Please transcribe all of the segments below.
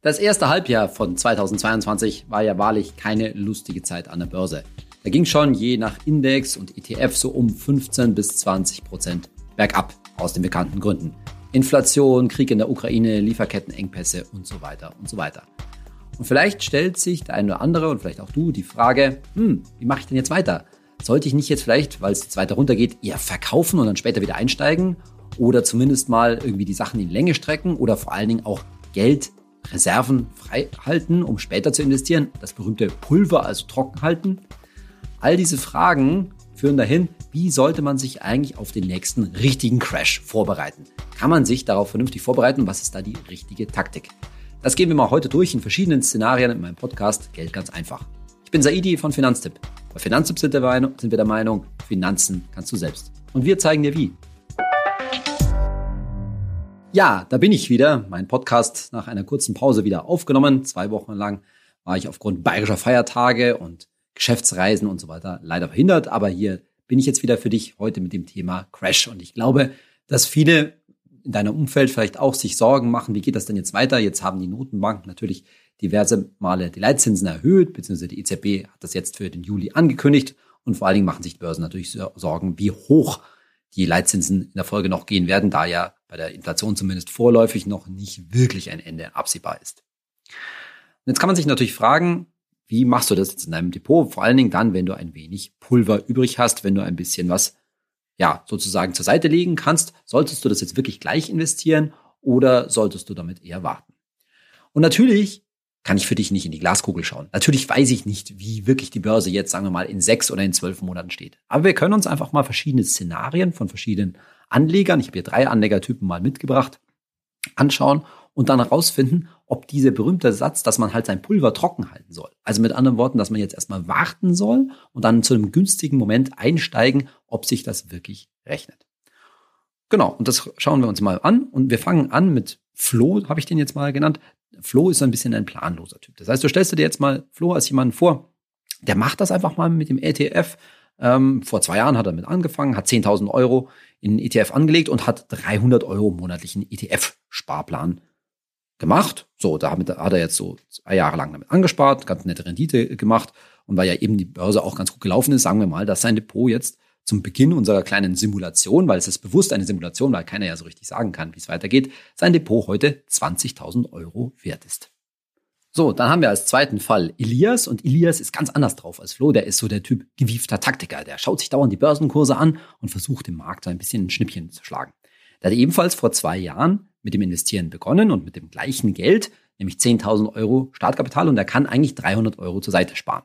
Das erste Halbjahr von 2022 war ja wahrlich keine lustige Zeit an der Börse. Da ging schon je nach Index und ETF so um 15 bis 20 Prozent bergab aus den bekannten Gründen. Inflation, Krieg in der Ukraine, Lieferkettenengpässe und so weiter und so weiter. Und vielleicht stellt sich der eine oder andere und vielleicht auch du die Frage, hm, wie mache ich denn jetzt weiter? Sollte ich nicht jetzt vielleicht, weil es jetzt weiter runtergeht, eher verkaufen und dann später wieder einsteigen? Oder zumindest mal irgendwie die Sachen in Länge strecken oder vor allen Dingen auch Geld, Reserven frei halten, um später zu investieren? Das berühmte Pulver also trocken halten? All diese Fragen führen dahin, wie sollte man sich eigentlich auf den nächsten richtigen Crash vorbereiten? Kann man sich darauf vernünftig vorbereiten? Was ist da die richtige Taktik? Das gehen wir mal heute durch in verschiedenen Szenarien in meinem Podcast Geld ganz einfach. Ich bin Saidi von Finanztipp. Bei Finanztipp sind, sind wir der Meinung, Finanzen kannst du selbst. Und wir zeigen dir wie. Ja, da bin ich wieder. Mein Podcast nach einer kurzen Pause wieder aufgenommen. Zwei Wochen lang war ich aufgrund bayerischer Feiertage und Geschäftsreisen und so weiter leider verhindert. Aber hier bin ich jetzt wieder für dich heute mit dem Thema Crash. Und ich glaube, dass viele in deinem Umfeld vielleicht auch sich Sorgen machen, wie geht das denn jetzt weiter? Jetzt haben die Notenbanken natürlich diverse Male die Leitzinsen erhöht, beziehungsweise die EZB hat das jetzt für den Juli angekündigt. Und vor allen Dingen machen sich die Börsen natürlich Sorgen, wie hoch die Leitzinsen in der Folge noch gehen werden, da ja bei der Inflation zumindest vorläufig noch nicht wirklich ein Ende absehbar ist. Und jetzt kann man sich natürlich fragen, wie machst du das jetzt in deinem Depot? Vor allen Dingen dann, wenn du ein wenig Pulver übrig hast, wenn du ein bisschen was, ja, sozusagen zur Seite legen kannst. Solltest du das jetzt wirklich gleich investieren oder solltest du damit eher warten? Und natürlich kann ich für dich nicht in die Glaskugel schauen. Natürlich weiß ich nicht, wie wirklich die Börse jetzt, sagen wir mal, in sechs oder in zwölf Monaten steht. Aber wir können uns einfach mal verschiedene Szenarien von verschiedenen Anlegern, ich habe hier drei Anlegertypen mal mitgebracht, anschauen und dann herausfinden, ob dieser berühmte Satz, dass man halt sein Pulver trocken halten soll. Also mit anderen Worten, dass man jetzt erstmal warten soll und dann zu einem günstigen Moment einsteigen, ob sich das wirklich rechnet. Genau, und das schauen wir uns mal an. Und wir fangen an mit Flo, habe ich den jetzt mal genannt. Flo ist ein bisschen ein planloser Typ. Das heißt, du stellst dir jetzt mal Flo als jemanden vor, der macht das einfach mal mit dem ETF. Ähm, vor zwei Jahren hat er damit angefangen, hat 10.000 Euro in ETF angelegt und hat 300 Euro monatlichen ETF-Sparplan gemacht. So, da hat er jetzt so zwei Jahre lang damit angespart, ganz nette Rendite gemacht. Und weil ja eben die Börse auch ganz gut gelaufen ist, sagen wir mal, dass sein Depot jetzt zum Beginn unserer kleinen Simulation, weil es ist bewusst eine Simulation, weil keiner ja so richtig sagen kann, wie es weitergeht, sein Depot heute 20.000 Euro wert ist. So, dann haben wir als zweiten Fall Elias und Elias ist ganz anders drauf als Flo. Der ist so der Typ gewiefter Taktiker. Der schaut sich dauernd die Börsenkurse an und versucht im Markt ein bisschen ein Schnippchen zu schlagen. Der hat ebenfalls vor zwei Jahren mit dem Investieren begonnen und mit dem gleichen Geld, nämlich 10.000 Euro Startkapital und er kann eigentlich 300 Euro zur Seite sparen.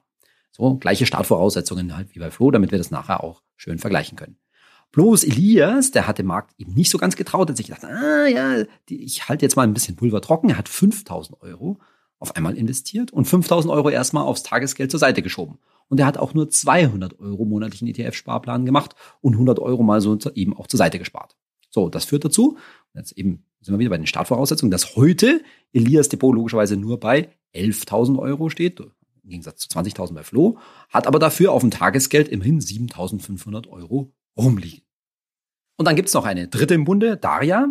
So, gleiche Startvoraussetzungen halt wie bei Flo, damit wir das nachher auch schön vergleichen können. Bloß Elias, der hat dem Markt eben nicht so ganz getraut, hat sich gedacht, ah ja, ich halte jetzt mal ein bisschen Pulver trocken. Er hat 5000 Euro auf einmal investiert und 5000 Euro erstmal aufs Tagesgeld zur Seite geschoben. Und er hat auch nur 200 Euro monatlichen ETF-Sparplan gemacht und 100 Euro mal so eben auch zur Seite gespart. So, das führt dazu, jetzt eben sind wir wieder bei den Startvoraussetzungen, dass heute Elias Depot logischerweise nur bei 11.000 Euro steht, im Gegensatz zu 20.000 bei Flo, hat aber dafür auf dem Tagesgeld immerhin 7.500 Euro rumliegen. Und dann gibt's noch eine dritte im Bunde, Daria,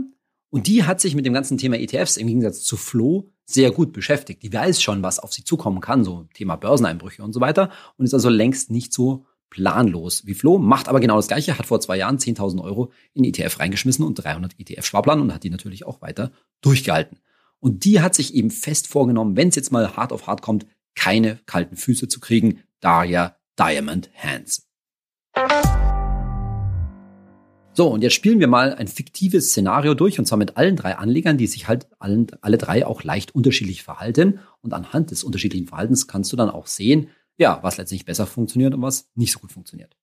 und die hat sich mit dem ganzen Thema ETFs im Gegensatz zu Flo sehr gut beschäftigt. Die weiß schon, was auf sie zukommen kann, so Thema Börseneinbrüche und so weiter, und ist also längst nicht so planlos wie Flo, macht aber genau das Gleiche, hat vor zwei Jahren 10.000 Euro in ETF reingeschmissen und 300 ETF-Sparplan und hat die natürlich auch weiter durchgehalten. Und die hat sich eben fest vorgenommen, wenn es jetzt mal hart auf hart kommt, keine kalten Füße zu kriegen. Daria Diamond Hands. So, und jetzt spielen wir mal ein fiktives Szenario durch, und zwar mit allen drei Anlegern, die sich halt allen, alle drei auch leicht unterschiedlich verhalten. Und anhand des unterschiedlichen Verhaltens kannst du dann auch sehen, ja, was letztlich besser funktioniert und was nicht so gut funktioniert.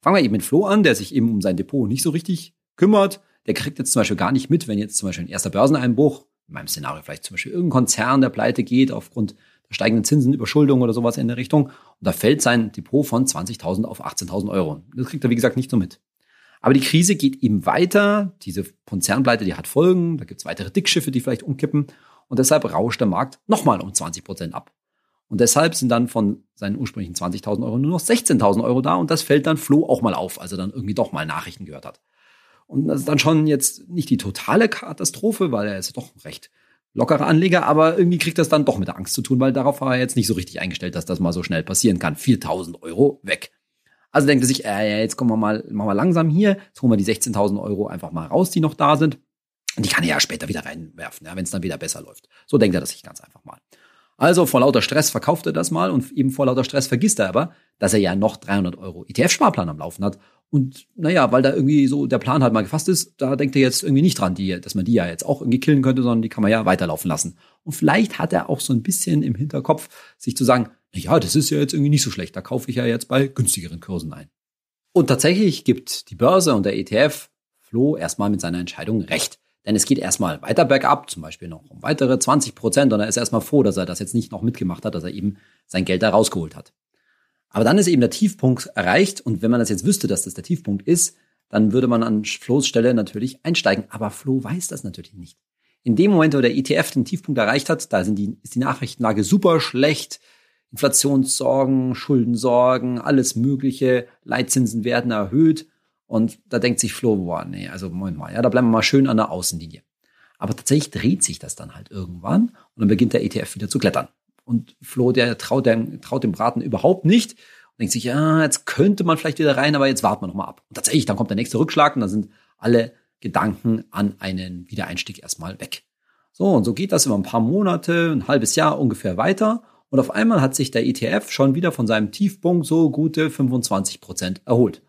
Fangen wir eben mit Flo an, der sich eben um sein Depot nicht so richtig kümmert. Der kriegt jetzt zum Beispiel gar nicht mit, wenn jetzt zum Beispiel ein erster Börseneinbruch, in meinem Szenario vielleicht zum Beispiel irgendein Konzern, der pleite geht aufgrund der steigenden Zinsen, Überschuldung oder sowas in der Richtung. Und da fällt sein Depot von 20.000 auf 18.000 Euro. Das kriegt er, wie gesagt, nicht so mit. Aber die Krise geht eben weiter. Diese Konzernpleite, die hat Folgen. Da gibt es weitere Dickschiffe, die vielleicht umkippen. Und deshalb rauscht der Markt nochmal um 20 Prozent ab. Und deshalb sind dann von seinen ursprünglichen 20.000 Euro nur noch 16.000 Euro da und das fällt dann Flo auch mal auf, als er dann irgendwie doch mal Nachrichten gehört hat. Und das ist dann schon jetzt nicht die totale Katastrophe, weil er ist doch recht lockerer Anleger, aber irgendwie kriegt das dann doch mit der Angst zu tun, weil darauf war er jetzt nicht so richtig eingestellt, dass das mal so schnell passieren kann. 4000 Euro weg. Also denkt er sich, äh, jetzt kommen wir mal, machen wir langsam hier, jetzt holen wir die 16.000 Euro einfach mal raus, die noch da sind. Und die kann er ja später wieder reinwerfen, ja, wenn es dann wieder besser läuft. So denkt er das sich ganz einfach mal. Also vor lauter Stress verkauft er das mal und eben vor lauter Stress vergisst er aber, dass er ja noch 300 Euro ETF-Sparplan am Laufen hat. Und naja, weil da irgendwie so der Plan halt mal gefasst ist, da denkt er jetzt irgendwie nicht dran, die, dass man die ja jetzt auch irgendwie killen könnte, sondern die kann man ja weiterlaufen lassen. Und vielleicht hat er auch so ein bisschen im Hinterkopf, sich zu sagen, ja, das ist ja jetzt irgendwie nicht so schlecht, da kaufe ich ja jetzt bei günstigeren Kursen ein. Und tatsächlich gibt die Börse und der ETF Flo erstmal mit seiner Entscheidung recht. Denn es geht erstmal weiter bergab, zum Beispiel noch um weitere 20 Prozent. Und er ist erstmal froh, dass er das jetzt nicht noch mitgemacht hat, dass er eben sein Geld da rausgeholt hat. Aber dann ist eben der Tiefpunkt erreicht. Und wenn man das jetzt wüsste, dass das der Tiefpunkt ist, dann würde man an Flo's Stelle natürlich einsteigen. Aber Flo weiß das natürlich nicht. In dem Moment, wo der ETF den Tiefpunkt erreicht hat, da sind die, ist die Nachrichtenlage super schlecht. Inflationssorgen, Schuldensorgen, alles Mögliche. Leitzinsen werden erhöht. Und da denkt sich Flo, boah, nee, also Moment mal, ja, da bleiben wir mal schön an der Außenlinie. Aber tatsächlich dreht sich das dann halt irgendwann und dann beginnt der ETF wieder zu klettern. Und Flo, der traut dem, traut dem Braten überhaupt nicht und denkt sich, ja, jetzt könnte man vielleicht wieder rein, aber jetzt warten wir noch mal ab. Und tatsächlich, dann kommt der nächste Rückschlag und dann sind alle Gedanken an einen Wiedereinstieg erstmal weg. So, und so geht das über ein paar Monate, ein halbes Jahr ungefähr weiter. Und auf einmal hat sich der ETF schon wieder von seinem Tiefpunkt so gute 25 Prozent erholt.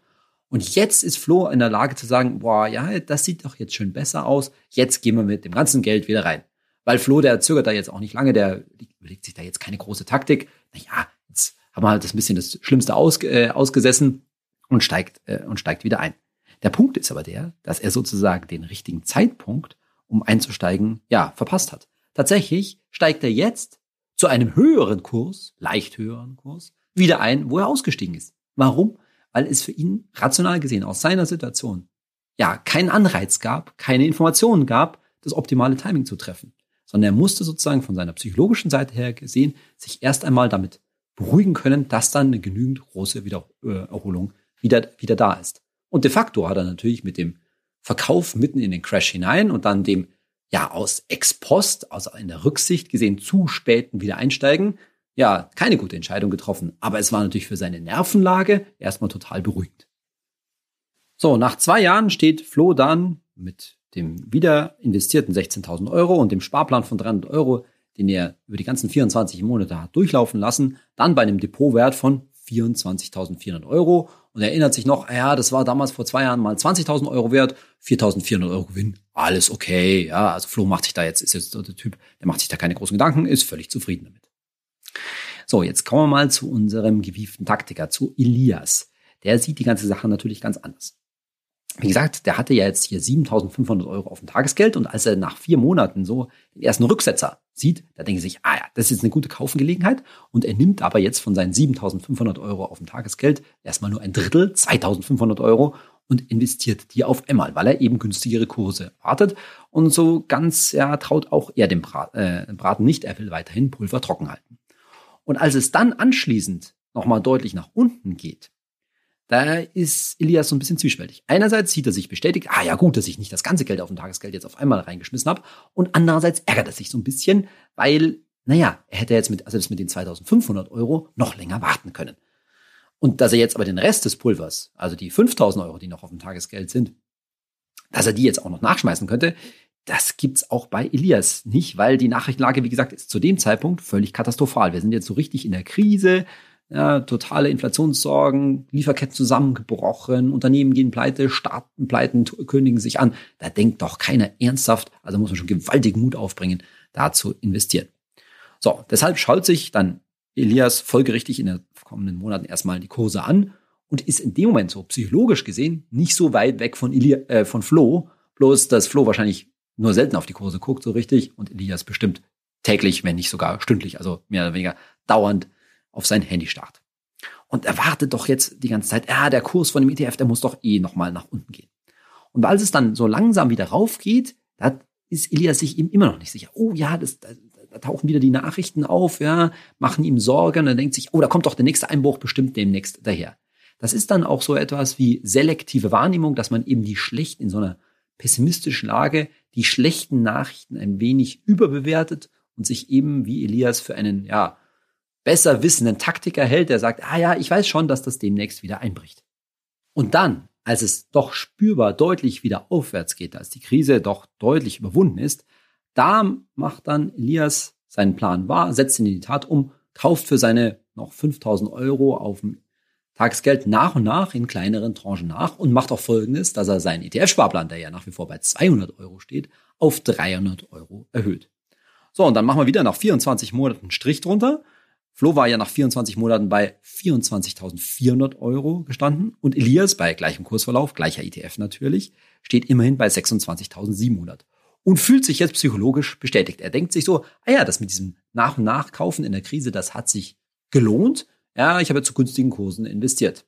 Und jetzt ist Flo in der Lage zu sagen, boah, ja, das sieht doch jetzt schön besser aus. Jetzt gehen wir mit dem ganzen Geld wieder rein. Weil Flo, der zögert da jetzt auch nicht lange, der überlegt sich da jetzt keine große Taktik. Naja, jetzt haben wir halt das bisschen das Schlimmste aus, äh, ausgesessen und steigt, äh, und steigt wieder ein. Der Punkt ist aber der, dass er sozusagen den richtigen Zeitpunkt, um einzusteigen, ja, verpasst hat. Tatsächlich steigt er jetzt zu einem höheren Kurs, leicht höheren Kurs, wieder ein, wo er ausgestiegen ist. Warum? weil es für ihn rational gesehen aus seiner Situation ja keinen Anreiz gab, keine Informationen gab, das optimale Timing zu treffen, sondern er musste sozusagen von seiner psychologischen Seite her gesehen sich erst einmal damit beruhigen können, dass dann eine genügend große Wiedererholung wieder, wieder da ist. Und de facto hat er natürlich mit dem Verkauf mitten in den Crash hinein und dann dem ja aus ex post, also in der Rücksicht gesehen zu späten Wiedereinsteigen, ja, keine gute Entscheidung getroffen. Aber es war natürlich für seine Nervenlage erstmal total beruhigend. So, nach zwei Jahren steht Flo dann mit dem wieder investierten 16.000 Euro und dem Sparplan von 300 Euro, den er über die ganzen 24 Monate hat durchlaufen lassen, dann bei einem Depotwert von 24.400 Euro und er erinnert sich noch, ja, das war damals vor zwei Jahren mal 20.000 Euro wert, 4.400 Euro Gewinn, alles okay, ja, also Flo macht sich da jetzt, ist jetzt der Typ, der macht sich da keine großen Gedanken, ist völlig zufrieden damit. So, jetzt kommen wir mal zu unserem gewieften Taktiker, zu Elias. Der sieht die ganze Sache natürlich ganz anders. Wie gesagt, der hatte ja jetzt hier 7500 Euro auf dem Tagesgeld und als er nach vier Monaten so den ersten Rücksetzer sieht, da denkt er sich, ah ja, das ist jetzt eine gute Kaufengelegenheit. Und er nimmt aber jetzt von seinen 7500 Euro auf dem Tagesgeld erstmal nur ein Drittel, 2500 Euro und investiert die auf einmal, weil er eben günstigere Kurse erwartet und so ganz, ja, traut auch er dem äh, Braten nicht, er will weiterhin Pulver trocken halten. Und als es dann anschließend nochmal deutlich nach unten geht, da ist Elias so ein bisschen zwiespältig. Einerseits sieht er sich bestätigt, ah ja gut, dass ich nicht das ganze Geld auf dem Tagesgeld jetzt auf einmal reingeschmissen habe. Und andererseits ärgert er sich so ein bisschen, weil, naja, er hätte jetzt mit, also das mit den 2500 Euro noch länger warten können. Und dass er jetzt aber den Rest des Pulvers, also die 5000 Euro, die noch auf dem Tagesgeld sind, dass er die jetzt auch noch nachschmeißen könnte, das gibt's auch bei Elias nicht, weil die Nachrichtenlage, wie gesagt, ist zu dem Zeitpunkt völlig katastrophal. Wir sind jetzt so richtig in der Krise, ja, totale Inflationssorgen, Lieferketten zusammengebrochen, Unternehmen gehen pleite, Staaten pleiten, kündigen sich an. Da denkt doch keiner ernsthaft, also muss man schon gewaltigen Mut aufbringen, da zu investieren. So, deshalb schaut sich dann Elias folgerichtig in den kommenden Monaten erstmal die Kurse an und ist in dem Moment so psychologisch gesehen nicht so weit weg von, Eli äh, von Flo, bloß dass Flo wahrscheinlich nur selten auf die Kurse guckt so richtig und Elias bestimmt täglich, wenn nicht sogar stündlich, also mehr oder weniger dauernd auf sein Handy starrt. Und er wartet doch jetzt die ganze Zeit, ja, der Kurs von dem ETF, der muss doch eh nochmal nach unten gehen. Und weil es dann so langsam wieder raufgeht, da ist Elias sich ihm immer noch nicht sicher. Oh ja, das, da, da tauchen wieder die Nachrichten auf, ja, machen ihm Sorgen und er denkt sich, oh, da kommt doch der nächste Einbruch bestimmt demnächst daher. Das ist dann auch so etwas wie selektive Wahrnehmung, dass man eben die schlecht in so einer pessimistischen Lage die schlechten Nachrichten ein wenig überbewertet und sich eben wie Elias für einen, ja, besser wissenden Taktiker hält, der sagt, ah ja, ich weiß schon, dass das demnächst wieder einbricht. Und dann, als es doch spürbar deutlich wieder aufwärts geht, als die Krise doch deutlich überwunden ist, da macht dann Elias seinen Plan wahr, setzt ihn in die Tat um, kauft für seine noch 5000 Euro auf dem Tagesgeld nach und nach in kleineren Tranchen nach und macht auch Folgendes, dass er seinen ETF-Sparplan, der ja nach wie vor bei 200 Euro steht, auf 300 Euro erhöht. So, und dann machen wir wieder nach 24 Monaten Strich drunter. Flo war ja nach 24 Monaten bei 24.400 Euro gestanden und Elias bei gleichem Kursverlauf, gleicher ETF natürlich, steht immerhin bei 26.700 und fühlt sich jetzt psychologisch bestätigt. Er denkt sich so, ah ja, das mit diesem Nach- und Nachkaufen in der Krise, das hat sich gelohnt. Ja, ich habe zu günstigen Kursen investiert.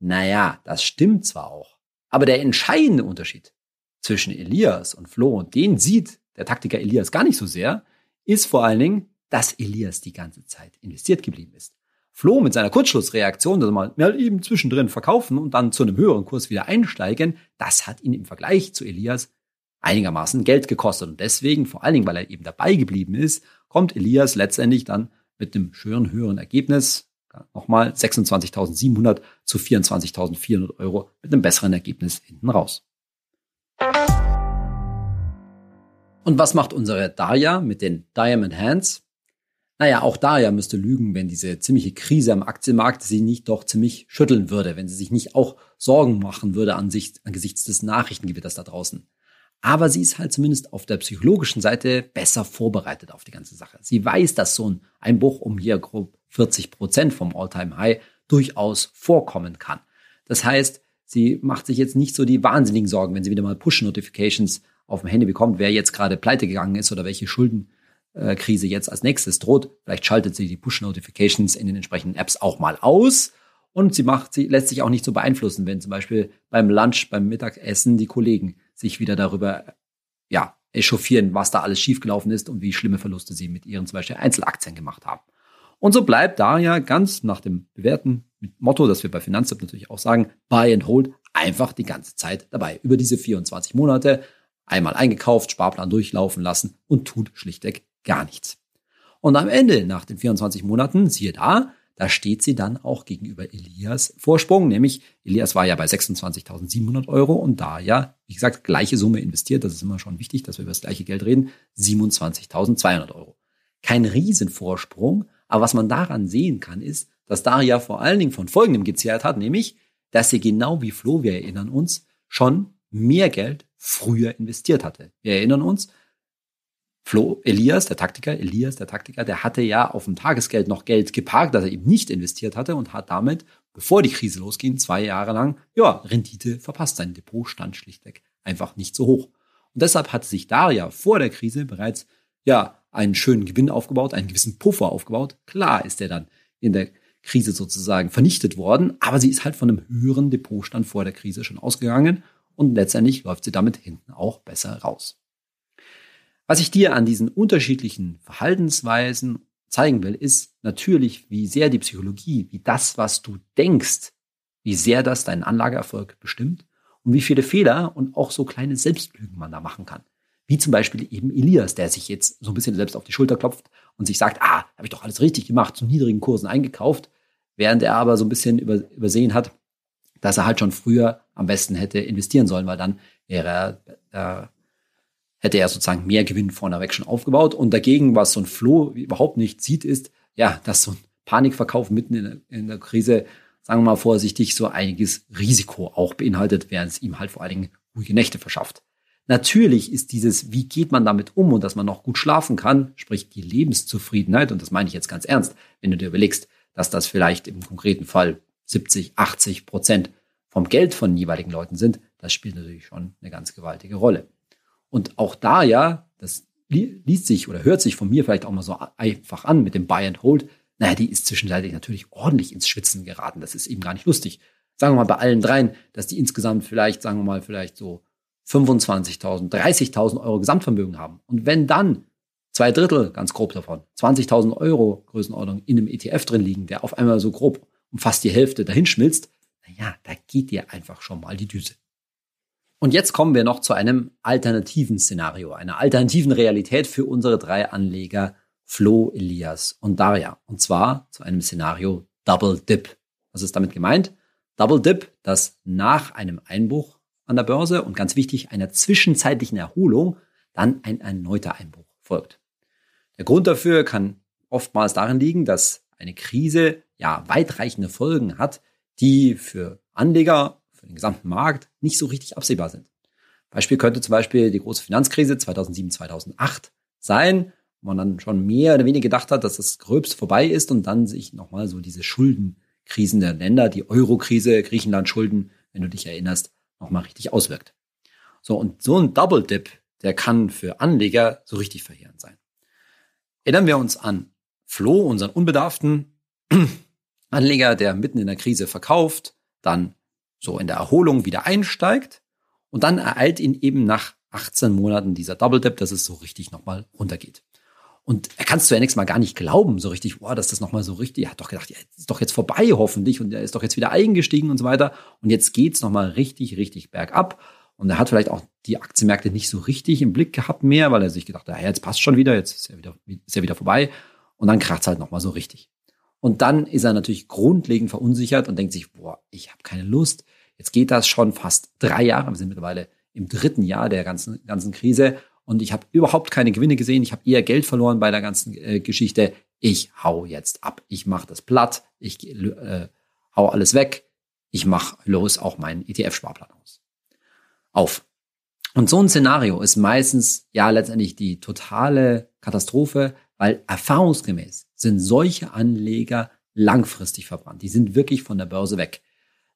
Naja, das stimmt zwar auch, aber der entscheidende Unterschied zwischen Elias und Flo, und den sieht der Taktiker Elias gar nicht so sehr, ist vor allen Dingen, dass Elias die ganze Zeit investiert geblieben ist. Flo mit seiner Kurzschlussreaktion, dass mal mal eben zwischendrin verkaufen und dann zu einem höheren Kurs wieder einsteigen, das hat ihn im Vergleich zu Elias einigermaßen Geld gekostet. Und deswegen, vor allen Dingen, weil er eben dabei geblieben ist, kommt Elias letztendlich dann mit einem schönen, höheren Ergebnis, nochmal 26.700 zu 24.400 Euro mit einem besseren Ergebnis hinten raus. Und was macht unsere Daya mit den Diamond Hands? Naja, auch Daya müsste lügen, wenn diese ziemliche Krise am Aktienmarkt sie nicht doch ziemlich schütteln würde, wenn sie sich nicht auch Sorgen machen würde angesichts des Nachrichtengewitters da draußen. Aber sie ist halt zumindest auf der psychologischen Seite besser vorbereitet auf die ganze Sache. Sie weiß, dass so ein Einbruch um hier grob 40 Prozent vom All-Time-High durchaus vorkommen kann. Das heißt, sie macht sich jetzt nicht so die wahnsinnigen Sorgen, wenn sie wieder mal Push-Notifications auf dem Handy bekommt, wer jetzt gerade pleite gegangen ist oder welche Schulden Krise jetzt als nächstes droht. Vielleicht schaltet sie die Push-Notifications in den entsprechenden Apps auch mal aus. Und sie macht, sie lässt sich auch nicht so beeinflussen, wenn zum Beispiel beim Lunch, beim Mittagessen die Kollegen sich wieder darüber, ja, echauffieren, was da alles schiefgelaufen ist und wie schlimme Verluste sie mit ihren zum Beispiel Einzelaktien gemacht haben. Und so bleibt Daria ganz nach dem bewährten Motto, das wir bei Finanztipp natürlich auch sagen, buy and hold, einfach die ganze Zeit dabei. Über diese 24 Monate einmal eingekauft, Sparplan durchlaufen lassen und tut schlichtweg gar nichts. Und am Ende, nach den 24 Monaten, siehe da, da steht sie dann auch gegenüber Elias Vorsprung, nämlich Elias war ja bei 26.700 Euro und da ja, wie gesagt, gleiche Summe investiert, das ist immer schon wichtig, dass wir über das gleiche Geld reden, 27.200 Euro. Kein Riesenvorsprung, aber was man daran sehen kann, ist, dass Daria vor allen Dingen von Folgendem gezehrt hat, nämlich, dass sie genau wie Flo, wir erinnern uns, schon mehr Geld früher investiert hatte. Wir erinnern uns, Flo, Elias, der Taktiker, Elias, der Taktiker, der hatte ja auf dem Tagesgeld noch Geld geparkt, das er eben nicht investiert hatte und hat damit, bevor die Krise losging, zwei Jahre lang, ja, Rendite verpasst. Sein Depot stand schlichtweg einfach nicht so hoch. Und deshalb hatte sich Daria vor der Krise bereits, ja, einen schönen Gewinn aufgebaut, einen gewissen Puffer aufgebaut. Klar ist er dann in der Krise sozusagen vernichtet worden, aber sie ist halt von einem höheren Depotstand vor der Krise schon ausgegangen und letztendlich läuft sie damit hinten auch besser raus. Was ich dir an diesen unterschiedlichen Verhaltensweisen zeigen will, ist natürlich, wie sehr die Psychologie, wie das, was du denkst, wie sehr das deinen Anlageerfolg bestimmt und wie viele Fehler und auch so kleine Selbstlügen man da machen kann. Wie zum Beispiel eben Elias, der sich jetzt so ein bisschen selbst auf die Schulter klopft und sich sagt, ah, habe ich doch alles richtig gemacht, zu niedrigen Kursen eingekauft, während er aber so ein bisschen über, übersehen hat, dass er halt schon früher am besten hätte investieren sollen, weil dann wäre er äh, hätte er sozusagen mehr Gewinn vorneweg schon aufgebaut. Und dagegen, was so ein Flo überhaupt nicht sieht, ist, ja, dass so ein Panikverkauf mitten in der, in der Krise, sagen wir mal vorsichtig, so einiges Risiko auch beinhaltet, während es ihm halt vor allen Dingen ruhige Nächte verschafft. Natürlich ist dieses, wie geht man damit um und dass man noch gut schlafen kann, sprich die Lebenszufriedenheit, und das meine ich jetzt ganz ernst, wenn du dir überlegst, dass das vielleicht im konkreten Fall 70, 80 Prozent vom Geld von jeweiligen Leuten sind, das spielt natürlich schon eine ganz gewaltige Rolle. Und auch da ja, das liest sich oder hört sich von mir vielleicht auch mal so einfach an mit dem Buy and Hold. Naja, die ist zwischenzeitlich natürlich ordentlich ins Schwitzen geraten. Das ist eben gar nicht lustig. Sagen wir mal bei allen dreien, dass die insgesamt vielleicht, sagen wir mal, vielleicht so 25.000, 30.000 Euro Gesamtvermögen haben. Und wenn dann zwei Drittel, ganz grob davon, 20.000 Euro Größenordnung in einem ETF drin liegen, der auf einmal so grob um fast die Hälfte dahin schmilzt, naja, da geht dir einfach schon mal die Düse. Und jetzt kommen wir noch zu einem alternativen Szenario, einer alternativen Realität für unsere drei Anleger Flo, Elias und Daria. Und zwar zu einem Szenario Double Dip. Was ist damit gemeint? Double Dip, dass nach einem Einbruch an der Börse und ganz wichtig einer zwischenzeitlichen Erholung dann ein erneuter Einbruch folgt. Der Grund dafür kann oftmals darin liegen, dass eine Krise ja weitreichende Folgen hat, die für Anleger, für den gesamten Markt nicht so richtig absehbar sind. Beispiel könnte zum Beispiel die große Finanzkrise 2007, 2008 sein, wo man dann schon mehr oder weniger gedacht hat, dass das Gröbste vorbei ist und dann sich nochmal so diese Schuldenkrisen der Länder, die Euro-Krise, Griechenland-Schulden, wenn du dich erinnerst, nochmal richtig auswirkt. So, und so ein Double Dip, der kann für Anleger so richtig verheerend sein. Erinnern wir uns an Flo, unseren unbedarften Anleger, der mitten in der Krise verkauft, dann so in der Erholung wieder einsteigt und dann ereilt ihn eben nach 18 Monaten dieser Double Dip, dass es so richtig nochmal runtergeht. Und er kann es zunächst mal gar nicht glauben, so richtig, boah, dass das nochmal so richtig, er hat doch gedacht, ja, ist doch jetzt vorbei hoffentlich und er ist doch jetzt wieder eingestiegen und so weiter. Und jetzt geht's nochmal richtig, richtig bergab. Und er hat vielleicht auch die Aktienmärkte nicht so richtig im Blick gehabt mehr, weil er sich gedacht hat, ja, jetzt passt schon wieder, jetzt ist er wieder, ist er wieder vorbei. Und dann kracht's halt nochmal so richtig. Und dann ist er natürlich grundlegend verunsichert und denkt sich, boah, ich habe keine Lust. Jetzt geht das schon fast drei Jahre. Wir sind mittlerweile im dritten Jahr der ganzen, ganzen Krise und ich habe überhaupt keine Gewinne gesehen. Ich habe eher Geld verloren bei der ganzen äh, Geschichte. Ich hau jetzt ab. Ich mache das platt. Ich äh, hau alles weg. Ich mache los auch meinen ETF-Sparplan aus. Auf. Und so ein Szenario ist meistens ja letztendlich die totale Katastrophe, weil erfahrungsgemäß sind solche Anleger langfristig verbrannt. Die sind wirklich von der Börse weg.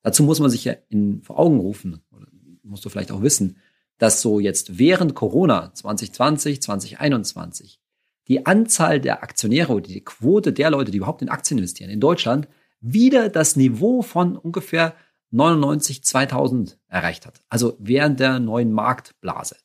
Dazu muss man sich ja in, vor Augen rufen, oder musst du vielleicht auch wissen, dass so jetzt während Corona 2020, 2021 die Anzahl der Aktionäre oder die Quote der Leute, die überhaupt in Aktien investieren in Deutschland, wieder das Niveau von ungefähr 99, 2000 erreicht hat. Also während der neuen Marktblase.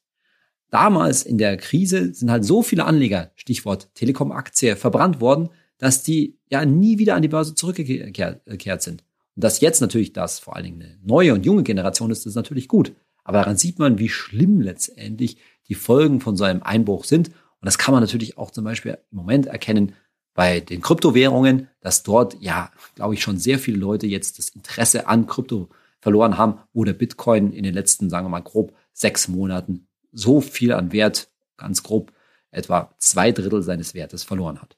Damals in der Krise sind halt so viele Anleger, Stichwort Telekom-Aktie, verbrannt worden, dass die ja nie wieder an die Börse zurückgekehrt sind. Und dass jetzt natürlich das vor allen Dingen eine neue und junge Generation ist, ist natürlich gut. Aber daran sieht man, wie schlimm letztendlich die Folgen von so einem Einbruch sind. Und das kann man natürlich auch zum Beispiel im Moment erkennen bei den Kryptowährungen, dass dort ja, glaube ich, schon sehr viele Leute jetzt das Interesse an Krypto verloren haben, wo der Bitcoin in den letzten, sagen wir mal, grob sechs Monaten so viel an Wert, ganz grob, etwa zwei Drittel seines Wertes verloren hat.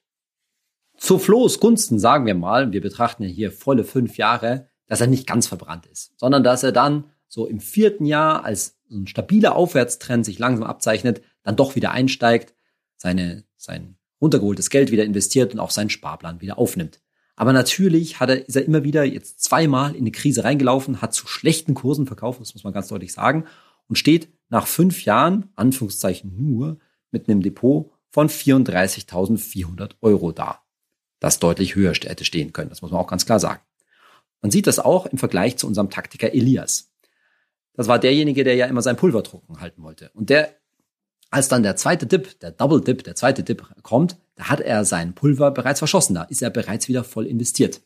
Zu Flohs Gunsten sagen wir mal, wir betrachten ja hier volle fünf Jahre, dass er nicht ganz verbrannt ist, sondern dass er dann so im vierten Jahr als ein stabiler Aufwärtstrend sich langsam abzeichnet, dann doch wieder einsteigt, seine, sein runtergeholtes Geld wieder investiert und auch seinen Sparplan wieder aufnimmt. Aber natürlich hat er, ist er immer wieder jetzt zweimal in eine Krise reingelaufen, hat zu schlechten Kursen verkauft, das muss man ganz deutlich sagen, und steht nach fünf Jahren, Anführungszeichen nur, mit einem Depot von 34.400 Euro da. Das deutlich höher hätte stehen können, das muss man auch ganz klar sagen. Man sieht das auch im Vergleich zu unserem Taktiker Elias. Das war derjenige, der ja immer sein Pulver trocken halten wollte. Und der, als dann der zweite Dip, der Double Dip, der zweite Dip kommt, da hat er sein Pulver bereits verschossen. Da ist er bereits wieder voll investiert.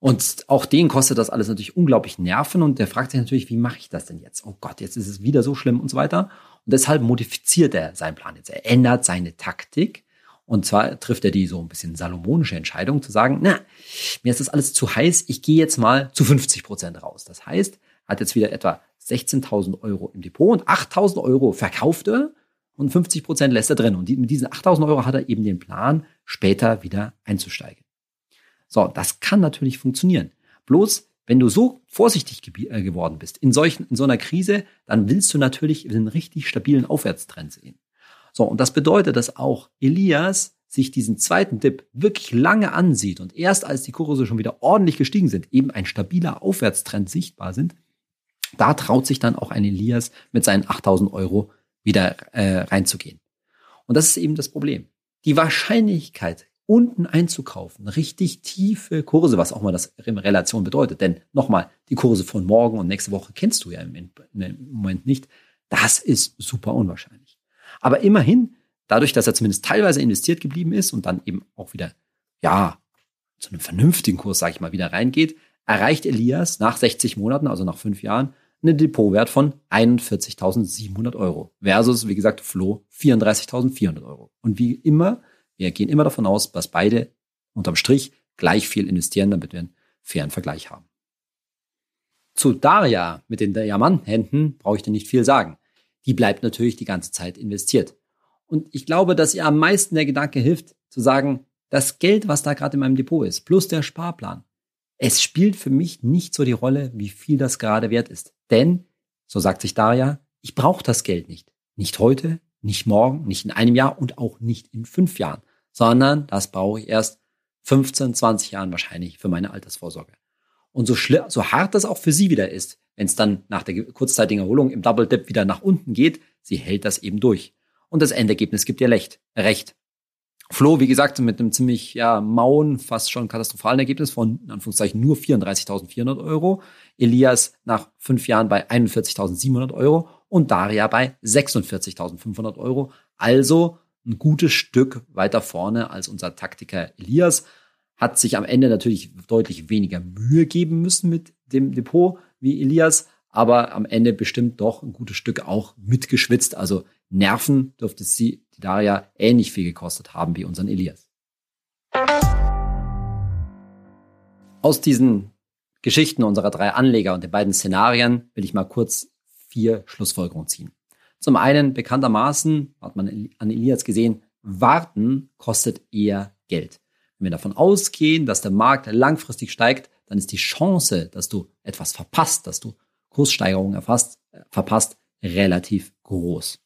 Und auch den kostet das alles natürlich unglaublich Nerven und der fragt sich natürlich, wie mache ich das denn jetzt? Oh Gott, jetzt ist es wieder so schlimm und so weiter. Und deshalb modifiziert er seinen Plan jetzt. Er ändert seine Taktik und zwar trifft er die so ein bisschen salomonische Entscheidung zu sagen, na, mir ist das alles zu heiß, ich gehe jetzt mal zu 50 Prozent raus. Das heißt, hat jetzt wieder etwa 16.000 Euro im Depot und 8.000 Euro verkauft er und 50 Prozent lässt er drin. Und mit diesen 8.000 Euro hat er eben den Plan, später wieder einzusteigen. So, das kann natürlich funktionieren. Bloß, wenn du so vorsichtig äh, geworden bist in solchen, in so einer Krise, dann willst du natürlich einen richtig stabilen Aufwärtstrend sehen. So, und das bedeutet, dass auch Elias sich diesen zweiten Dip wirklich lange ansieht und erst als die Kurse schon wieder ordentlich gestiegen sind, eben ein stabiler Aufwärtstrend sichtbar sind, da traut sich dann auch ein Elias mit seinen 8000 Euro wieder äh, reinzugehen. Und das ist eben das Problem. Die Wahrscheinlichkeit, unten einzukaufen. Richtig tiefe Kurse, was auch mal das in Relation bedeutet. Denn nochmal, die Kurse von morgen und nächste Woche kennst du ja im, Moment nicht. Das ist super unwahrscheinlich. Aber immerhin, dadurch, dass er zumindest teilweise investiert geblieben ist und dann eben auch wieder, ja, zu einem vernünftigen Kurs, sage ich mal, wieder reingeht, erreicht Elias nach 60 Monaten, also nach fünf Jahren, einen Depotwert von 41.700 Euro versus, wie gesagt, Flo 34.400 Euro. Und wie immer, wir gehen immer davon aus, dass beide unterm Strich gleich viel investieren, damit wir einen fairen Vergleich haben. Zu Daria mit den Diamantenhänden brauche ich dir nicht viel sagen. Die bleibt natürlich die ganze Zeit investiert. Und ich glaube, dass ihr am meisten der Gedanke hilft, zu sagen, das Geld, was da gerade in meinem Depot ist, plus der Sparplan, es spielt für mich nicht so die Rolle, wie viel das gerade wert ist. Denn, so sagt sich Daria, ich brauche das Geld nicht. Nicht heute, nicht morgen, nicht in einem Jahr und auch nicht in fünf Jahren, sondern das brauche ich erst 15, 20 Jahren wahrscheinlich für meine Altersvorsorge. Und so, so hart das auch für sie wieder ist, wenn es dann nach der kurzzeitigen Erholung im Double Dip wieder nach unten geht, sie hält das eben durch. Und das Endergebnis gibt ihr recht. recht. Flo, wie gesagt, mit einem ziemlich ja, mauen, fast schon katastrophalen Ergebnis von, in Anführungszeichen, nur 34.400 Euro. Elias nach fünf Jahren bei 41.700 Euro und Daria bei 46.500 Euro. Also ein gutes Stück weiter vorne als unser Taktiker Elias. Hat sich am Ende natürlich deutlich weniger Mühe geben müssen mit dem Depot wie Elias, aber am Ende bestimmt doch ein gutes Stück auch mitgeschwitzt. Also Nerven dürfte sie, die Daria, ähnlich viel gekostet haben wie unseren Elias. Aus diesen Geschichten unserer drei Anleger und den beiden Szenarien will ich mal kurz vier Schlussfolgerungen ziehen. Zum einen, bekanntermaßen, hat man an Elias gesehen, warten kostet eher Geld. Wenn wir davon ausgehen, dass der Markt langfristig steigt, dann ist die Chance, dass du etwas verpasst, dass du Kurssteigerungen erfasst, verpasst, relativ groß.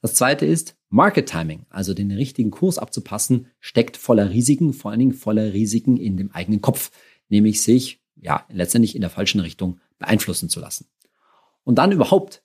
Das zweite ist Market Timing, also den richtigen Kurs abzupassen, steckt voller Risiken, vor allen Dingen voller Risiken in dem eigenen Kopf, nämlich sich ja letztendlich in der falschen Richtung beeinflussen zu lassen. Und dann überhaupt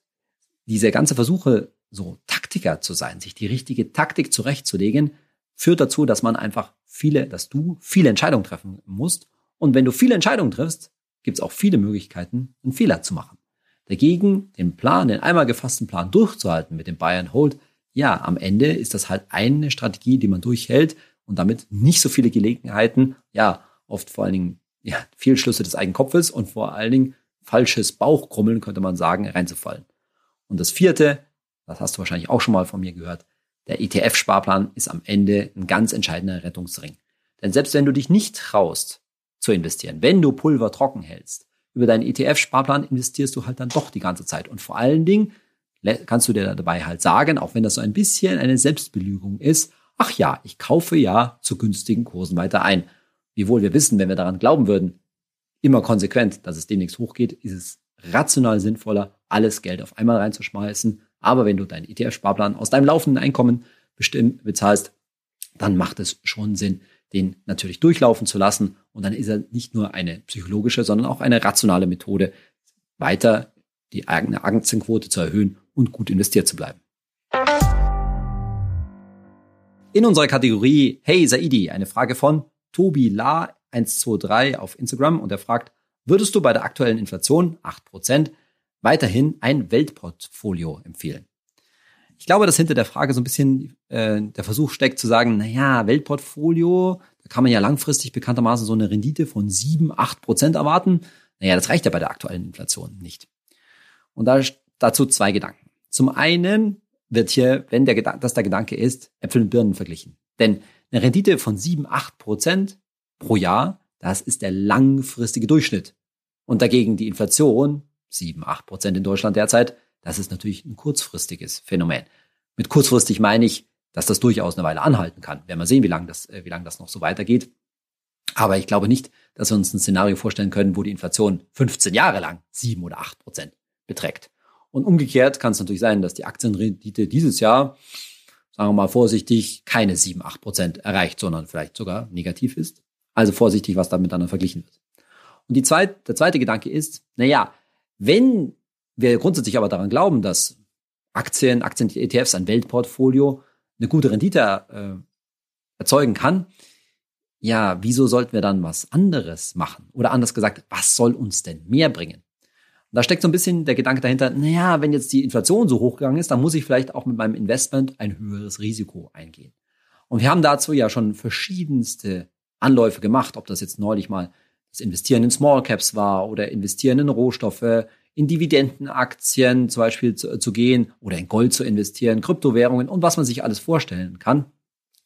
diese ganze Versuche, so Taktiker zu sein, sich die richtige Taktik zurechtzulegen, führt dazu, dass man einfach viele, dass du viele Entscheidungen treffen musst. Und wenn du viele Entscheidungen triffst, gibt es auch viele Möglichkeiten, einen Fehler zu machen. Dagegen den Plan, den einmal gefassten Plan durchzuhalten mit dem and Hold, ja, am Ende ist das halt eine Strategie, die man durchhält und damit nicht so viele Gelegenheiten, ja, oft vor allen Dingen ja, Fehlschlüsse des eigenen Kopfes und vor allen Dingen falsches Bauchkrummeln, könnte man sagen, reinzufallen. Und das vierte, das hast du wahrscheinlich auch schon mal von mir gehört, der ETF-Sparplan ist am Ende ein ganz entscheidender Rettungsring. Denn selbst wenn du dich nicht traust zu investieren, wenn du Pulver trocken hältst, über deinen ETF-Sparplan investierst du halt dann doch die ganze Zeit. Und vor allen Dingen kannst du dir dabei halt sagen, auch wenn das so ein bisschen eine Selbstbelügung ist, ach ja, ich kaufe ja zu günstigen Kursen weiter ein. Wiewohl wir wissen, wenn wir daran glauben würden, immer konsequent, dass es demnächst hochgeht, ist es rational sinnvoller, alles Geld auf einmal reinzuschmeißen. Aber wenn du deinen ETF-Sparplan aus deinem laufenden Einkommen bestimmt bezahlst, dann macht es schon Sinn, den natürlich durchlaufen zu lassen. Und dann ist er nicht nur eine psychologische, sondern auch eine rationale Methode, weiter die eigene Aktienquote zu erhöhen und gut investiert zu bleiben. In unserer Kategorie Hey Saidi, eine Frage von Tobi La 123 auf Instagram und er fragt, würdest du bei der aktuellen Inflation 8% weiterhin ein Weltportfolio empfehlen? Ich glaube, dass hinter der Frage so ein bisschen äh, der Versuch steckt zu sagen, naja, Weltportfolio, da kann man ja langfristig bekanntermaßen so eine Rendite von 7, 8 Prozent erwarten. Naja, das reicht ja bei der aktuellen Inflation nicht. Und da, dazu zwei Gedanken. Zum einen wird hier, wenn der Gedanke, das der Gedanke ist, Äpfel und Birnen verglichen. Denn eine Rendite von 7, 8 Prozent pro Jahr, das ist der langfristige Durchschnitt. Und dagegen die Inflation, 7, 8 Prozent in Deutschland derzeit, das ist natürlich ein kurzfristiges Phänomen. Mit kurzfristig meine ich, dass das durchaus eine Weile anhalten kann. Werden wir sehen, wie lange das, äh, wie lange das noch so weitergeht. Aber ich glaube nicht, dass wir uns ein Szenario vorstellen können, wo die Inflation 15 Jahre lang 7 oder 8 Prozent beträgt. Und umgekehrt kann es natürlich sein, dass die Aktienrendite dieses Jahr, sagen wir mal vorsichtig, keine 7, 8 Prozent erreicht, sondern vielleicht sogar negativ ist. Also vorsichtig, was da miteinander verglichen wird. Und die zweit, der zweite Gedanke ist, na ja, wenn wir grundsätzlich aber daran glauben, dass Aktien, Aktien-ETFs, ein Weltportfolio eine gute Rendite äh, erzeugen kann, ja, wieso sollten wir dann was anderes machen? Oder anders gesagt, was soll uns denn mehr bringen? Da steckt so ein bisschen der Gedanke dahinter, naja, wenn jetzt die Inflation so hochgegangen ist, dann muss ich vielleicht auch mit meinem Investment ein höheres Risiko eingehen. Und wir haben dazu ja schon verschiedenste Anläufe gemacht, ob das jetzt neulich mal das Investieren in Small Caps war oder Investieren in Rohstoffe, in Dividendenaktien zum Beispiel zu, zu gehen oder in Gold zu investieren, Kryptowährungen und was man sich alles vorstellen kann.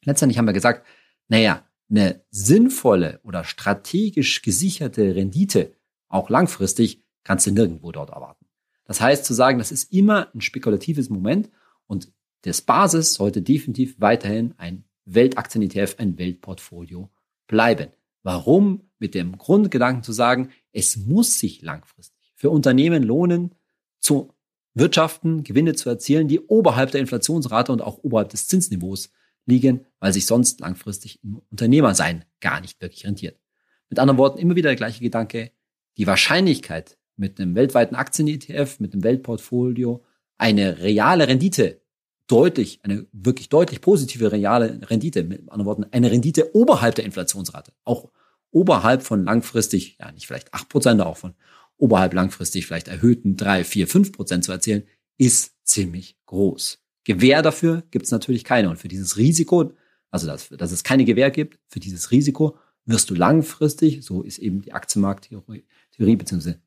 Letztendlich haben wir gesagt, naja, eine sinnvolle oder strategisch gesicherte Rendite, auch langfristig, kannst du nirgendwo dort erwarten. Das heißt zu sagen, das ist immer ein spekulatives Moment und das Basis sollte definitiv weiterhin ein Weltaktien-ETF, ein Weltportfolio bleiben. Warum? Mit dem Grundgedanken zu sagen, es muss sich langfristig für Unternehmen lohnen, zu wirtschaften, Gewinne zu erzielen, die oberhalb der Inflationsrate und auch oberhalb des Zinsniveaus liegen, weil sich sonst langfristig im Unternehmersein gar nicht wirklich rentiert. Mit anderen Worten, immer wieder der gleiche Gedanke, die Wahrscheinlichkeit mit einem weltweiten Aktien-ETF, mit einem Weltportfolio eine reale Rendite deutlich, eine wirklich deutlich positive reale Rendite, mit anderen Worten, eine Rendite oberhalb der Inflationsrate, auch oberhalb von langfristig, ja nicht vielleicht acht Prozent, auch von oberhalb langfristig vielleicht erhöhten drei, vier, fünf Prozent zu erzielen, ist ziemlich groß. Gewähr dafür gibt es natürlich keine. Und für dieses Risiko, also dass, dass es keine Gewähr gibt, für dieses Risiko wirst du langfristig, so ist eben die Aktienmarkttheorie, Theorie, beziehungsweise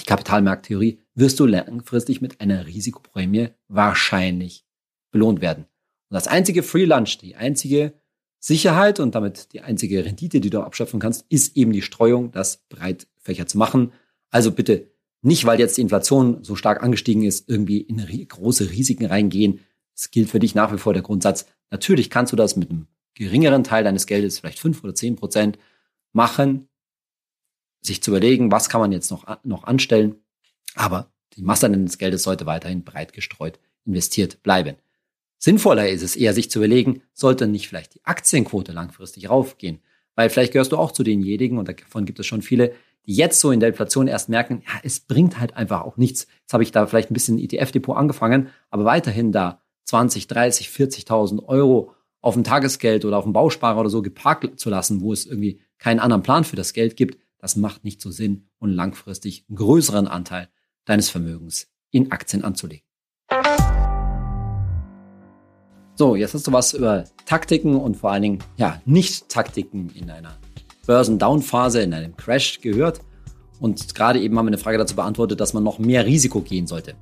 die Kapitalmarkttheorie, wirst du langfristig mit einer Risikoprämie wahrscheinlich belohnt werden. Und das einzige Free Lunch, die einzige Sicherheit und damit die einzige Rendite, die du abschöpfen kannst, ist eben die Streuung, das breitfächer zu machen. Also bitte nicht, weil jetzt die Inflation so stark angestiegen ist, irgendwie in große Risiken reingehen, es gilt für dich nach wie vor der Grundsatz. Natürlich kannst du das mit einem geringeren Teil deines Geldes, vielleicht fünf oder zehn Prozent, machen, sich zu überlegen, was kann man jetzt noch, noch anstellen. Aber die Masse deines Geldes sollte weiterhin breit gestreut investiert bleiben. Sinnvoller ist es eher, sich zu überlegen, sollte nicht vielleicht die Aktienquote langfristig raufgehen? Weil vielleicht gehörst du auch zu denjenigen, und davon gibt es schon viele, die jetzt so in der Inflation erst merken, ja, es bringt halt einfach auch nichts. Jetzt habe ich da vielleicht ein bisschen ETF-Depot angefangen, aber weiterhin da 20, 30, 40.000 Euro auf ein Tagesgeld oder auf einen Bausparer oder so geparkt zu lassen, wo es irgendwie keinen anderen Plan für das Geld gibt, das macht nicht so Sinn und langfristig einen größeren Anteil deines Vermögens in Aktien anzulegen. So, jetzt hast du was über Taktiken und vor allen Dingen, ja, Nicht-Taktiken in einer Börsen-Down-Phase, in einem Crash gehört. Und gerade eben haben wir eine Frage dazu beantwortet, dass man noch mehr Risiko gehen sollte.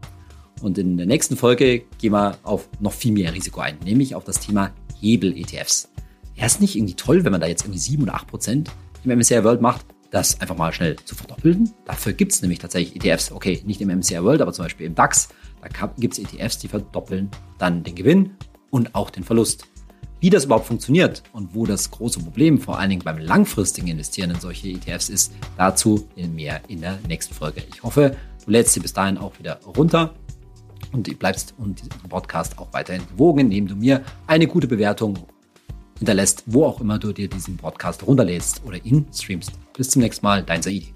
Und in der nächsten Folge gehen wir auf noch viel mehr Risiko ein, nämlich auf das Thema Hebel-ETFs. Ja, ist nicht irgendwie toll, wenn man da jetzt irgendwie 7 oder 8 Prozent im MSCI World macht, das einfach mal schnell zu verdoppeln. Dafür gibt es nämlich tatsächlich ETFs. Okay, nicht im MSCI World, aber zum Beispiel im DAX. Da gibt es ETFs, die verdoppeln dann den Gewinn und auch den Verlust. Wie das überhaupt funktioniert und wo das große Problem vor allen Dingen beim langfristigen Investieren in solche ETFs ist, dazu mehr in der nächsten Folge. Ich hoffe, du lädst sie bis dahin auch wieder runter und bleibst und diesen Podcast auch weiterhin gewogen, indem du mir eine gute Bewertung hinterlässt, wo auch immer du dir diesen Podcast runterlädst oder ihn streamst. Bis zum nächsten Mal, dein Saidi.